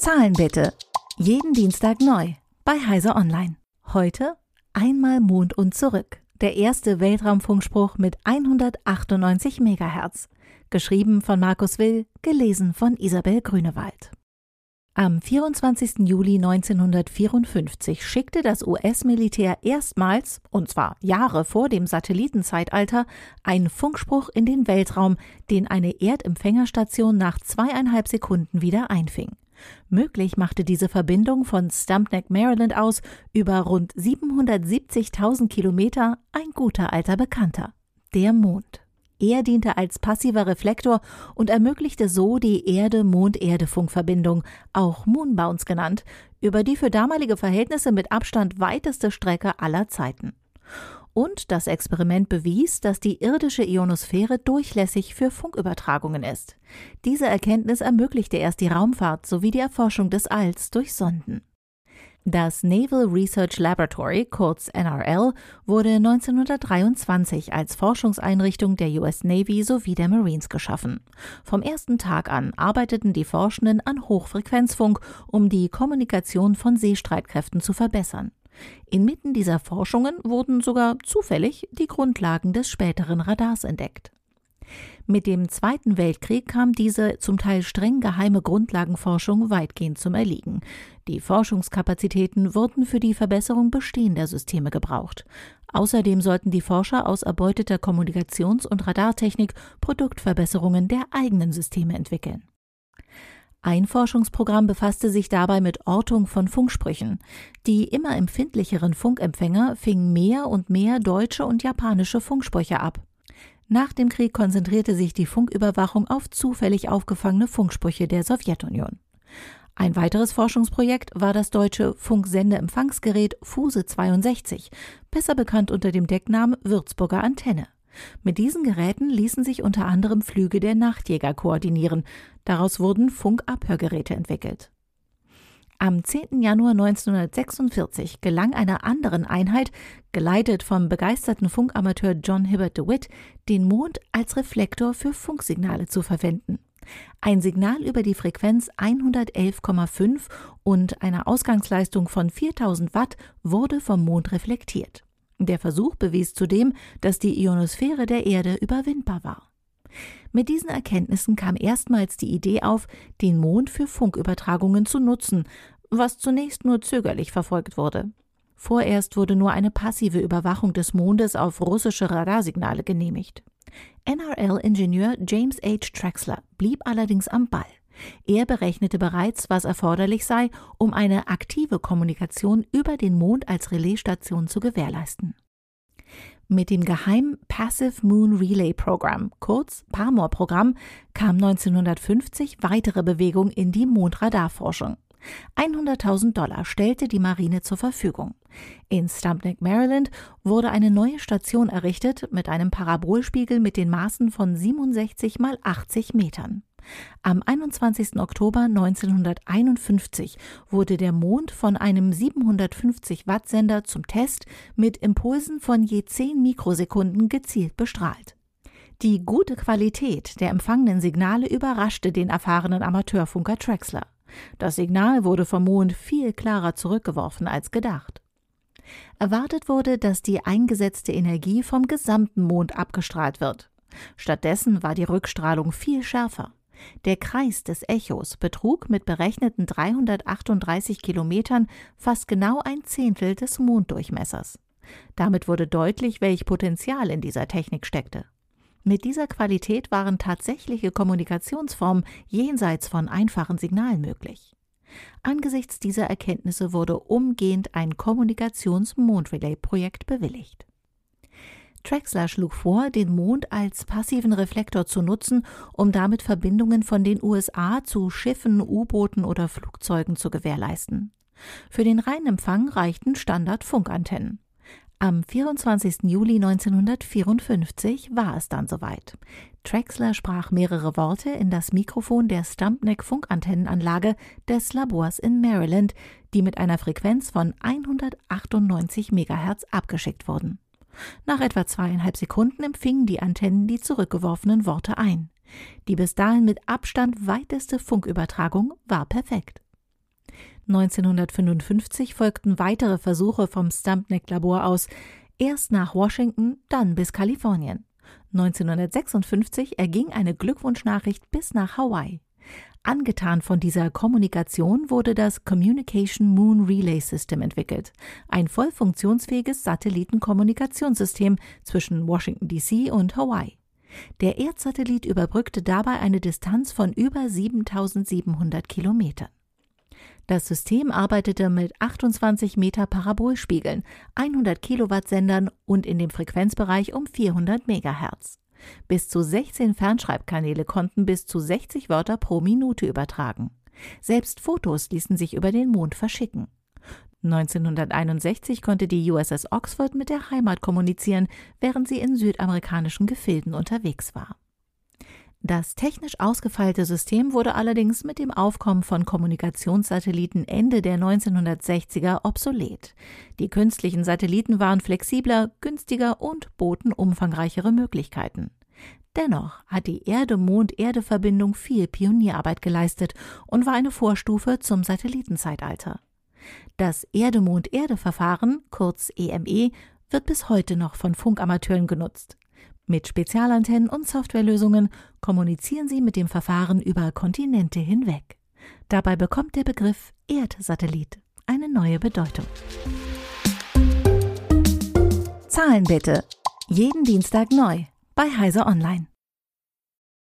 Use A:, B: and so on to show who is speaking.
A: Zahlen bitte. Jeden Dienstag neu bei Heise Online. Heute einmal Mond und zurück. Der erste Weltraumfunkspruch mit 198 Megahertz. Geschrieben von Markus Will, gelesen von Isabel Grünewald. Am 24. Juli 1954 schickte das US-Militär erstmals, und zwar Jahre vor dem Satellitenzeitalter, einen Funkspruch in den Weltraum, den eine Erdempfängerstation nach zweieinhalb Sekunden wieder einfing. Möglich machte diese Verbindung von Stumpneck, Maryland aus über rund 770.000 Kilometer ein guter alter Bekannter, der Mond. Er diente als passiver Reflektor und ermöglichte so die Erde-Mond-Erde-Funkverbindung, auch Moonbounce genannt, über die für damalige Verhältnisse mit Abstand weiteste Strecke aller Zeiten. Und das Experiment bewies, dass die irdische Ionosphäre durchlässig für Funkübertragungen ist. Diese Erkenntnis ermöglichte erst die Raumfahrt sowie die Erforschung des Alls durch Sonden. Das Naval Research Laboratory, kurz NRL, wurde 1923 als Forschungseinrichtung der US Navy sowie der Marines geschaffen. Vom ersten Tag an arbeiteten die Forschenden an Hochfrequenzfunk, um die Kommunikation von Seestreitkräften zu verbessern. Inmitten dieser Forschungen wurden sogar zufällig die Grundlagen des späteren Radars entdeckt. Mit dem Zweiten Weltkrieg kam diese zum Teil streng geheime Grundlagenforschung weitgehend zum Erliegen. Die Forschungskapazitäten wurden für die Verbesserung bestehender Systeme gebraucht. Außerdem sollten die Forscher aus erbeuteter Kommunikations- und Radartechnik Produktverbesserungen der eigenen Systeme entwickeln. Ein Forschungsprogramm befasste sich dabei mit Ortung von Funksprüchen. Die immer empfindlicheren Funkempfänger fingen mehr und mehr deutsche und japanische Funksprüche ab. Nach dem Krieg konzentrierte sich die Funküberwachung auf zufällig aufgefangene Funksprüche der Sowjetunion. Ein weiteres Forschungsprojekt war das deutsche Funksendeempfangsgerät Fuse 62, besser bekannt unter dem Decknamen Würzburger Antenne. Mit diesen Geräten ließen sich unter anderem Flüge der Nachtjäger koordinieren. Daraus wurden Funkabhörgeräte entwickelt. Am 10. Januar 1946 gelang einer anderen Einheit, geleitet vom begeisterten Funkamateur John Hibbert DeWitt, den Mond als Reflektor für Funksignale zu verwenden. Ein Signal über die Frequenz 111,5 und einer Ausgangsleistung von 4000 Watt wurde vom Mond reflektiert. Der Versuch bewies zudem, dass die Ionosphäre der Erde überwindbar war. Mit diesen Erkenntnissen kam erstmals die Idee auf, den Mond für Funkübertragungen zu nutzen, was zunächst nur zögerlich verfolgt wurde. Vorerst wurde nur eine passive Überwachung des Mondes auf russische Radarsignale genehmigt. NRL-Ingenieur James H. Traxler blieb allerdings am Ball. Er berechnete bereits, was erforderlich sei, um eine aktive Kommunikation über den Mond als Relaisstation zu gewährleisten. Mit dem geheimen Passive Moon Relay Program, kurz PAMOR-Programm, kam 1950 weitere Bewegung in die Mondradarforschung. 100.000 Dollar stellte die Marine zur Verfügung. In Stumpneck, Maryland, wurde eine neue Station errichtet mit einem Parabolspiegel mit den Maßen von 67 mal 80 Metern. Am 21. Oktober 1951 wurde der Mond von einem 750 Watt Sender zum Test mit Impulsen von je 10 Mikrosekunden gezielt bestrahlt. Die gute Qualität der empfangenen Signale überraschte den erfahrenen Amateurfunker Traxler. Das Signal wurde vom Mond viel klarer zurückgeworfen als gedacht. Erwartet wurde, dass die eingesetzte Energie vom gesamten Mond abgestrahlt wird. Stattdessen war die Rückstrahlung viel schärfer. Der Kreis des Echos betrug mit berechneten 338 Kilometern fast genau ein Zehntel des Monddurchmessers. Damit wurde deutlich, welch Potenzial in dieser Technik steckte. Mit dieser Qualität waren tatsächliche Kommunikationsformen jenseits von einfachen Signalen möglich. Angesichts dieser Erkenntnisse wurde umgehend ein Kommunikations-Mondrelay-Projekt bewilligt. Traxler schlug vor, den Mond als passiven Reflektor zu nutzen, um damit Verbindungen von den USA zu Schiffen, U-Booten oder Flugzeugen zu gewährleisten. Für den Reinempfang reichten Standard-Funkantennen. Am 24. Juli 1954 war es dann soweit. Traxler sprach mehrere Worte in das Mikrofon der Stumpneck Funkantennenanlage des Labors in Maryland, die mit einer Frequenz von 198 MHz abgeschickt wurden. Nach etwa zweieinhalb Sekunden empfingen die Antennen die zurückgeworfenen Worte ein. Die bis dahin mit Abstand weiteste Funkübertragung war perfekt. 1955 folgten weitere Versuche vom Stumpneck-Labor aus, erst nach Washington, dann bis Kalifornien. 1956 erging eine Glückwunschnachricht bis nach Hawaii. Angetan von dieser Kommunikation wurde das Communication Moon Relay System entwickelt, ein voll funktionsfähiges Satellitenkommunikationssystem zwischen Washington DC und Hawaii. Der Erdsatellit überbrückte dabei eine Distanz von über 7700 Kilometern. Das System arbeitete mit 28 Meter Parabolspiegeln, 100 Kilowatt Sendern und in dem Frequenzbereich um 400 Megahertz. Bis zu 16 Fernschreibkanäle konnten bis zu 60 Wörter pro Minute übertragen. Selbst Fotos ließen sich über den Mond verschicken. 1961 konnte die USS Oxford mit der Heimat kommunizieren, während sie in südamerikanischen Gefilden unterwegs war. Das technisch ausgefeilte System wurde allerdings mit dem Aufkommen von Kommunikationssatelliten Ende der 1960er obsolet. Die künstlichen Satelliten waren flexibler, günstiger und boten umfangreichere Möglichkeiten. Dennoch hat die Erde-Mond-Erde-Verbindung viel Pionierarbeit geleistet und war eine Vorstufe zum Satellitenzeitalter. Das Erde-Mond-Erde-Verfahren, kurz EME, wird bis heute noch von Funkamateuren genutzt. Mit Spezialantennen und Softwarelösungen kommunizieren sie mit dem Verfahren über Kontinente hinweg. Dabei bekommt der Begriff Erdsatellit eine neue Bedeutung. Zahlen bitte. Jeden Dienstag neu bei Heise Online.